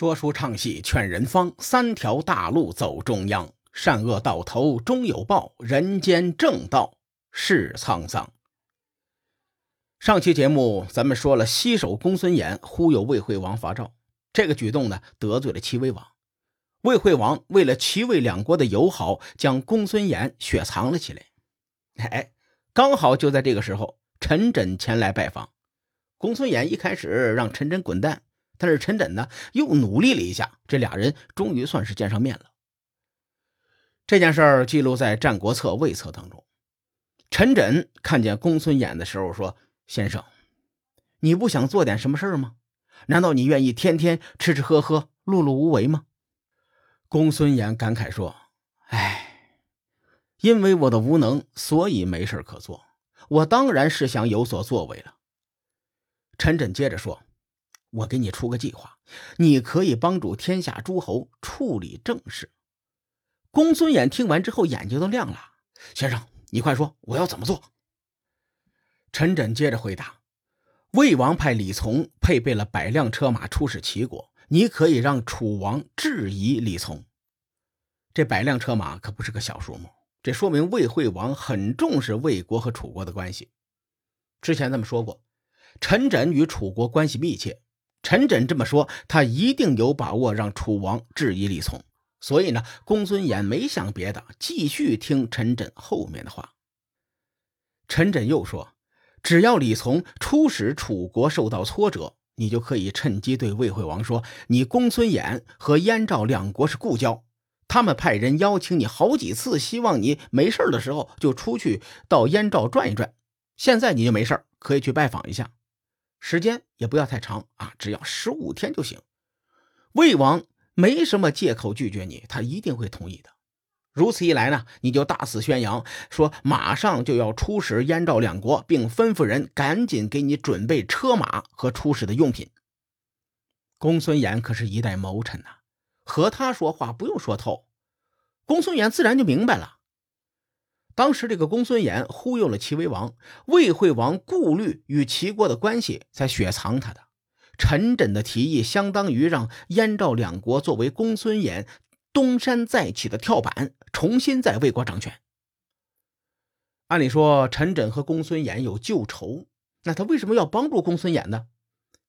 说书唱戏劝人方，三条大路走中央。善恶到头终有报，人间正道是沧桑。上期节目咱们说了，西首公孙衍忽悠魏惠王伐赵，这个举动呢得罪了齐威王。魏惠王为了齐魏两国的友好，将公孙衍雪藏了起来。哎，刚好就在这个时候，陈轸前来拜访。公孙衍一开始让陈轸滚蛋。但是陈轸呢，又努力了一下，这俩人终于算是见上面了。这件事儿记录在《战国策·魏策》当中。陈轸看见公孙衍的时候说：“先生，你不想做点什么事儿吗？难道你愿意天天吃吃喝喝、碌碌无为吗？”公孙衍感慨说：“哎，因为我的无能，所以没事可做。我当然是想有所作为了。”陈轸接着说。我给你出个计划，你可以帮助天下诸侯处理政事。公孙衍听完之后，眼睛都亮了。先生，你快说，我要怎么做？陈轸接着回答：魏王派李从配备了百辆车马出使齐国，你可以让楚王质疑李从。这百辆车马可不是个小数目，这说明魏惠王很重视魏国和楚国的关系。之前咱们说过，陈轸与楚国关系密切。陈轸这么说，他一定有把握让楚王质疑李从。所以呢，公孙衍没想别的，继续听陈轸后面的话。陈轸又说：“只要李从出使楚国受到挫折，你就可以趁机对魏惠王说，你公孙衍和燕赵两国是故交，他们派人邀请你好几次，希望你没事的时候就出去到燕赵转一转。现在你就没事可以去拜访一下。”时间也不要太长啊，只要十五天就行。魏王没什么借口拒绝你，他一定会同意的。如此一来呢，你就大肆宣扬说马上就要出使燕赵两国，并吩咐人赶紧给你准备车马和出使的用品。公孙衍可是一代谋臣呐，和他说话不用说透，公孙衍自然就明白了。当时这个公孙衍忽悠了齐威王，魏惠王顾虑与齐国的关系，才雪藏他的。陈轸的提议相当于让燕赵两国作为公孙衍东山再起的跳板，重新在魏国掌权。按理说，陈轸和公孙衍有旧仇，那他为什么要帮助公孙衍呢？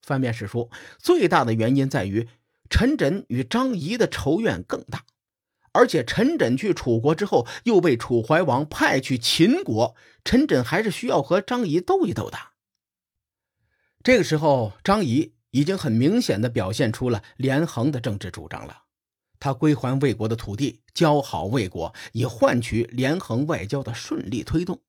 翻遍史书，最大的原因在于陈轸与张仪的仇怨更大。而且陈轸去楚国之后，又被楚怀王派去秦国，陈轸还是需要和张仪斗一斗的。这个时候，张仪已经很明显的表现出了连横的政治主张了，他归还魏国的土地，交好魏国，以换取连横外交的顺利推动。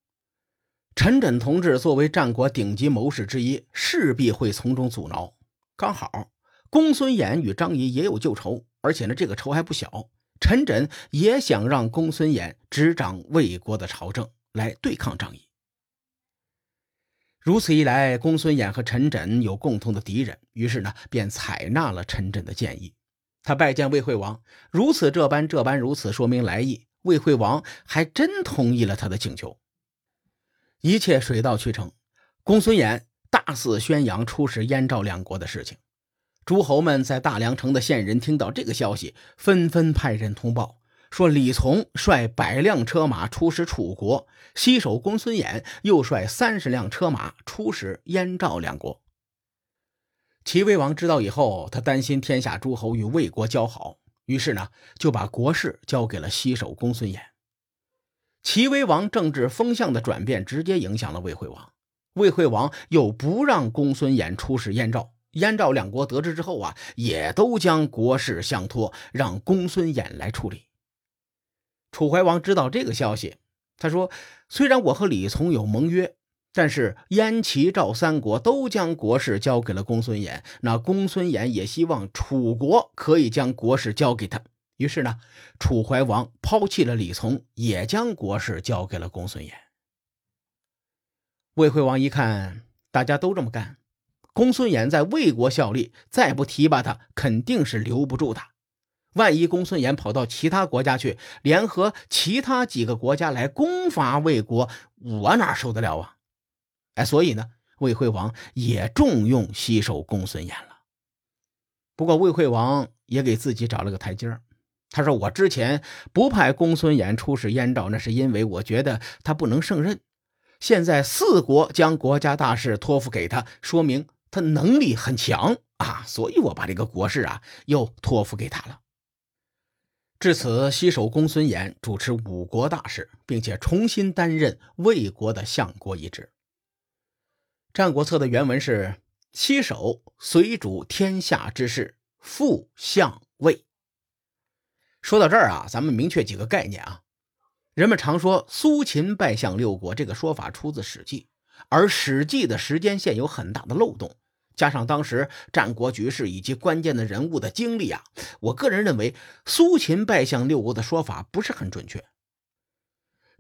陈轸同志作为战国顶级谋士之一，势必会从中阻挠。刚好，公孙衍与张仪也有旧仇，而且呢，这个仇还不小。陈轸也想让公孙衍执掌魏国的朝政，来对抗张仪。如此一来，公孙衍和陈轸有共同的敌人，于是呢，便采纳了陈轸的建议。他拜见魏惠王，如此这般，这般如此，说明来意。魏惠王还真同意了他的请求。一切水到渠成，公孙衍大肆宣扬出使燕赵两国的事情。诸侯们在大梁城的县人听到这个消息，纷纷派人通报说：李从率百辆车马出使楚国，西首公孙衍又率三十辆车马出使燕赵两国。齐威王知道以后，他担心天下诸侯与魏国交好，于是呢就把国事交给了西首公孙衍。齐威王政治风向的转变，直接影响了魏惠王。魏惠王又不让公孙衍出使燕赵。燕赵两国得知之后啊，也都将国事相托，让公孙衍来处理。楚怀王知道这个消息，他说：“虽然我和李从有盟约，但是燕、齐、赵三国都将国事交给了公孙衍，那公孙衍也希望楚国可以将国事交给他。于是呢，楚怀王抛弃了李从，也将国事交给了公孙衍。魏惠王一看，大家都这么干。”公孙衍在魏国效力，再不提拔他，肯定是留不住的。万一公孙衍跑到其他国家去，联合其他几个国家来攻伐魏国，我哪受得了啊？哎，所以呢，魏惠王也重用西首公孙衍了。不过魏惠王也给自己找了个台阶儿。他说：“我之前不派公孙衍出使燕赵，那是因为我觉得他不能胜任。现在四国将国家大事托付给他，说明他能力很强啊，所以我把这个国事啊又托付给他了。”至此，西首公孙衍主持五国大事，并且重新担任魏国的相国一职。《战国策》的原文是：“西首随主天下之事，副相魏。”说到这儿啊，咱们明确几个概念啊。人们常说苏秦拜相六国，这个说法出自《史记》，而《史记》的时间线有很大的漏洞，加上当时战国局势以及关键的人物的经历啊，我个人认为苏秦拜相六国的说法不是很准确。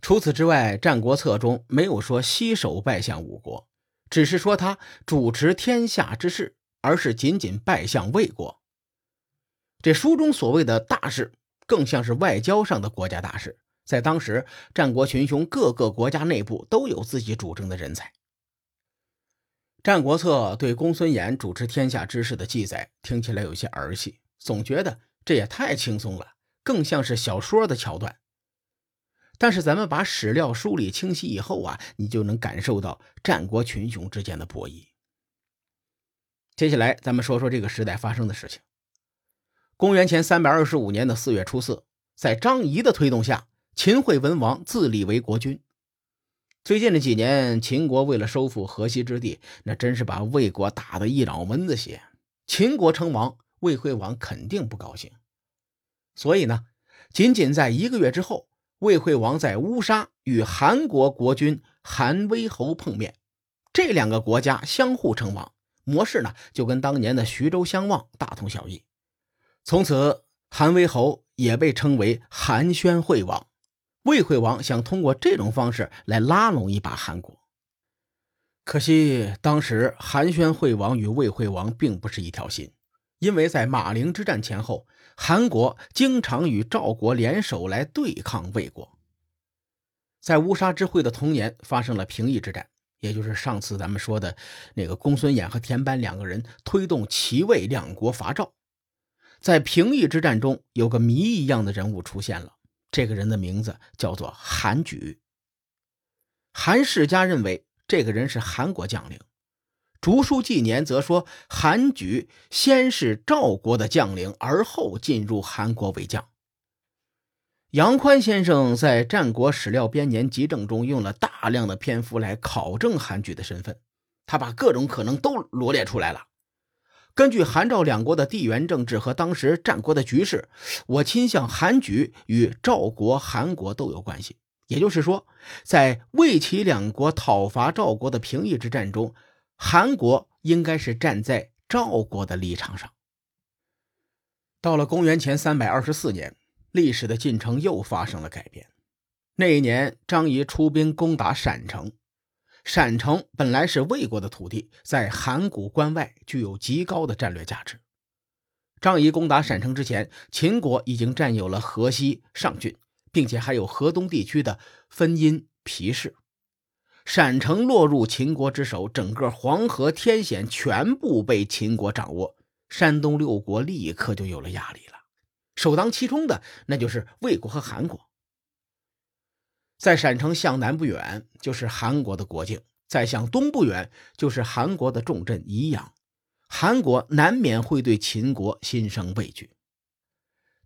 除此之外，《战国策》中没有说西首拜相五国，只是说他主持天下之事，而是仅仅拜相魏国。这书中所谓的大事。更像是外交上的国家大事，在当时，战国群雄各个国家内部都有自己主政的人才。《战国策》对公孙衍主持天下之事的记载听起来有些儿戏，总觉得这也太轻松了，更像是小说的桥段。但是咱们把史料梳理清晰以后啊，你就能感受到战国群雄之间的博弈。接下来，咱们说说这个时代发生的事情。公元前三百二十五年的四月初四，在张仪的推动下，秦惠文王自立为国君。最近这几年，秦国为了收复河西之地，那真是把魏国打得一脑门子血。秦国称王，魏惠王肯定不高兴。所以呢，仅仅在一个月之后，魏惠王在乌沙与韩国国君韩威侯碰面，这两个国家相互称王，模式呢就跟当年的徐州相望大同小异。从此，韩威侯也被称为韩宣惠王。魏惠王想通过这种方式来拉拢一把韩国，可惜当时韩宣惠王与魏惠王并不是一条心，因为在马陵之战前后，韩国经常与赵国联手来对抗魏国。在乌沙之会的同年，发生了平邑之战，也就是上次咱们说的那个公孙衍和田班两个人推动齐魏两国伐赵。在平邑之战中，有个谜一样的人物出现了。这个人的名字叫做韩举。韩世家认为这个人是韩国将领，《竹书纪年》则说韩举先是赵国的将领，而后进入韩国为将。杨宽先生在《战国史料编年集证》中用了大量的篇幅来考证韩举的身份，他把各种可能都罗列出来了。根据韩赵两国的地缘政治和当时战国的局势，我倾向韩举与赵国、韩国都有关系。也就是说，在魏齐两国讨伐赵国的平邑之战中，韩国应该是站在赵国的立场上。到了公元前三百二十四年，历史的进程又发生了改变。那一年，张仪出兵攻打陕城。陕城本来是魏国的土地，在函谷关外具有极高的战略价值。张仪攻打陕城之前，秦国已经占有了河西、上郡，并且还有河东地区的分阴、皮氏。陕城落入秦国之手，整个黄河天险全部被秦国掌握，山东六国立刻就有了压力了。首当其冲的那就是魏国和韩国。在陕城向南不远就是韩国的国境，再向东不远就是韩国的重镇宜阳，韩国难免会对秦国心生畏惧。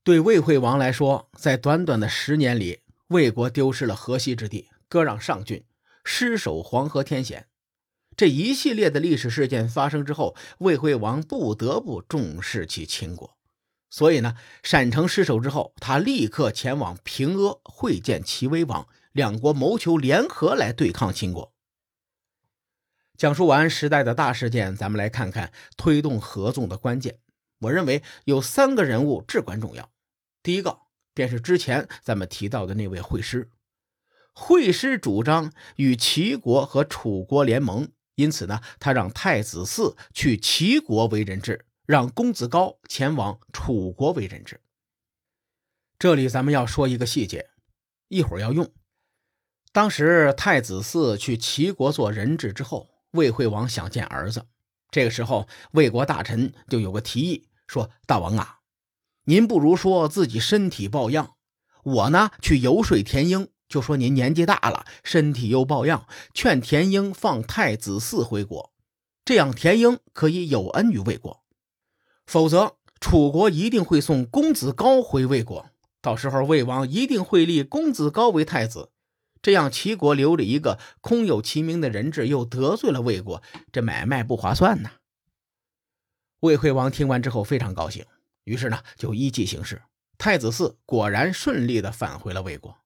对魏惠王来说，在短短的十年里，魏国丢失了河西之地，割让上郡，失守黄河天险，这一系列的历史事件发生之后，魏惠王不得不重视起秦国。所以呢，陕城失守之后，他立刻前往平阿会见齐威王。两国谋求联合来对抗秦国。讲述完时代的大事件，咱们来看看推动合纵的关键。我认为有三个人物至关重要。第一个便是之前咱们提到的那位惠师。惠师主张与齐国和楚国联盟，因此呢，他让太子嗣去齐国为人质，让公子高前往楚国为人质。这里咱们要说一个细节，一会儿要用。当时太子嗣去齐国做人质之后，魏惠王想见儿子。这个时候，魏国大臣就有个提议，说：“大王啊，您不如说自己身体抱恙，我呢去游说田英，就说您年纪大了，身体又抱恙，劝田英放太子嗣回国，这样田英可以有恩于魏国。否则，楚国一定会送公子高回魏国，到时候魏王一定会立公子高为太子。”这样，齐国留着一个空有其名的人质，又得罪了魏国，这买卖不划算呐。魏惠王听完之后非常高兴，于是呢就依计行事，太子嗣果然顺利的返回了魏国。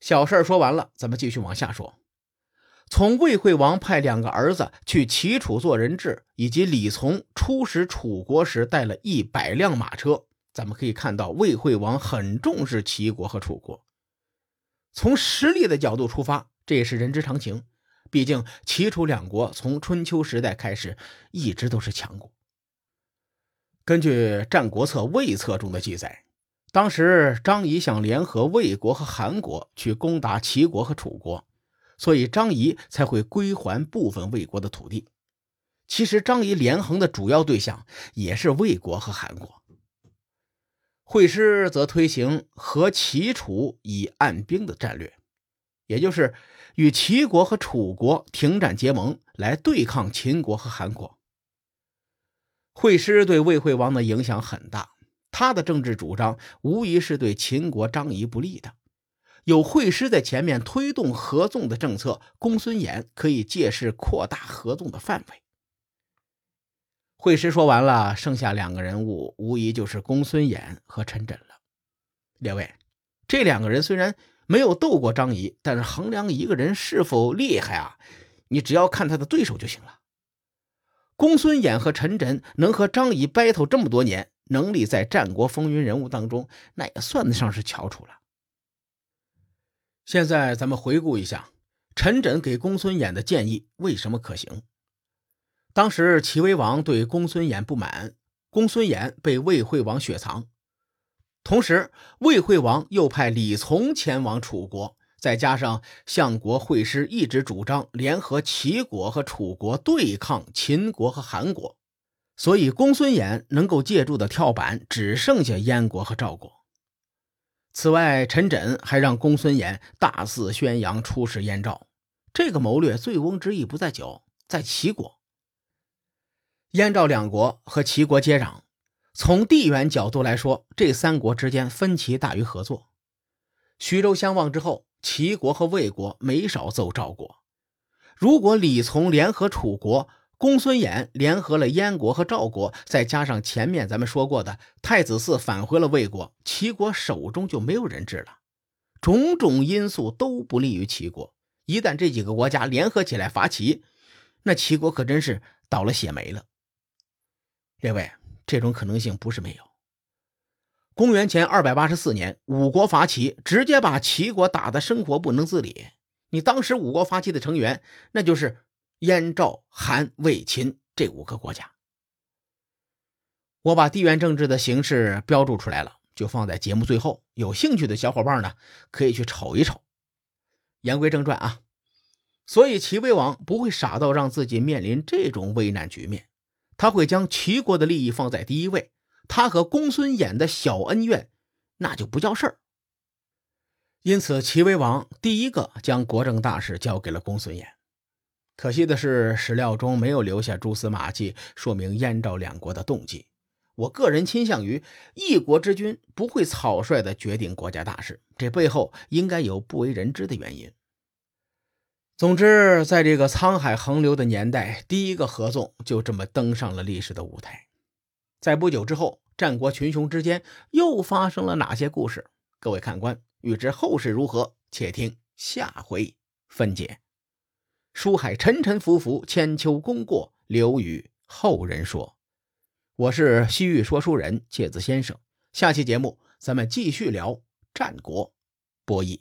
小事说完了，咱们继续往下说。从魏惠王派两个儿子去齐楚做人质，以及李从出使楚国时带了一百辆马车，咱们可以看到魏惠王很重视齐国和楚国。从实力的角度出发，这也是人之常情。毕竟齐楚两国从春秋时代开始一直都是强国。根据《战国策·魏策》中的记载，当时张仪想联合魏国和韩国去攻打齐国和楚国，所以张仪才会归还部分魏国的土地。其实张仪连横的主要对象也是魏国和韩国。会师则推行和齐楚以按兵的战略，也就是与齐国和楚国停战结盟，来对抗秦国和韩国。会师对魏惠王的影响很大，他的政治主张无疑是对秦国张仪不利的。有会师在前面推动合纵的政策，公孙衍可以借势扩大合纵的范围。会师说完了，剩下两个人物无疑就是公孙衍和陈轸了。列位，这两个人虽然没有斗过张仪，但是衡量一个人是否厉害啊，你只要看他的对手就行了。公孙衍和陈轸能和张仪 battle 这么多年，能力在战国风云人物当中，那也算得上是翘楚了。现在咱们回顾一下，陈轸给公孙衍的建议为什么可行？当时齐威王对公孙衍不满，公孙衍被魏惠王雪藏。同时，魏惠王又派李从前往楚国，再加上相国会师一直主张联合齐国和楚国对抗秦国和韩国，所以公孙衍能够借助的跳板只剩下燕国和赵国。此外，陈轸还让公孙衍大肆宣扬出使燕赵，这个谋略醉翁之意不在酒，在齐国。燕赵两国和齐国接壤，从地缘角度来说，这三国之间分歧大于合作。徐州相望之后，齐国和魏国没少揍赵国。如果李从联合楚国，公孙衍联合了燕国和赵国，再加上前面咱们说过的太子嗣返回了魏国，齐国手中就没有人质了。种种因素都不利于齐国。一旦这几个国家联合起来伐齐，那齐国可真是倒了血霉了。列位，这种可能性不是没有。公元前二百八十四年，五国伐齐，直接把齐国打得生活不能自理。你当时五国伐齐的成员，那就是燕、赵、韩、魏、秦这五个国家。我把地缘政治的形势标注出来了，就放在节目最后。有兴趣的小伙伴呢，可以去瞅一瞅。言归正传啊，所以齐威王不会傻到让自己面临这种危难局面。他会将齐国的利益放在第一位，他和公孙衍的小恩怨，那就不叫事儿。因此，齐威王第一个将国政大事交给了公孙衍。可惜的是，史料中没有留下蛛丝马迹，说明燕赵两国的动机。我个人倾向于，一国之君不会草率的决定国家大事，这背后应该有不为人知的原因。总之，在这个沧海横流的年代，第一个合纵就这么登上了历史的舞台。在不久之后，战国群雄之间又发生了哪些故事？各位看官，欲知后事如何，且听下回分解。书海沉沉浮浮，千秋功过留与后人说。我是西域说书人介子先生，下期节目咱们继续聊战国博弈。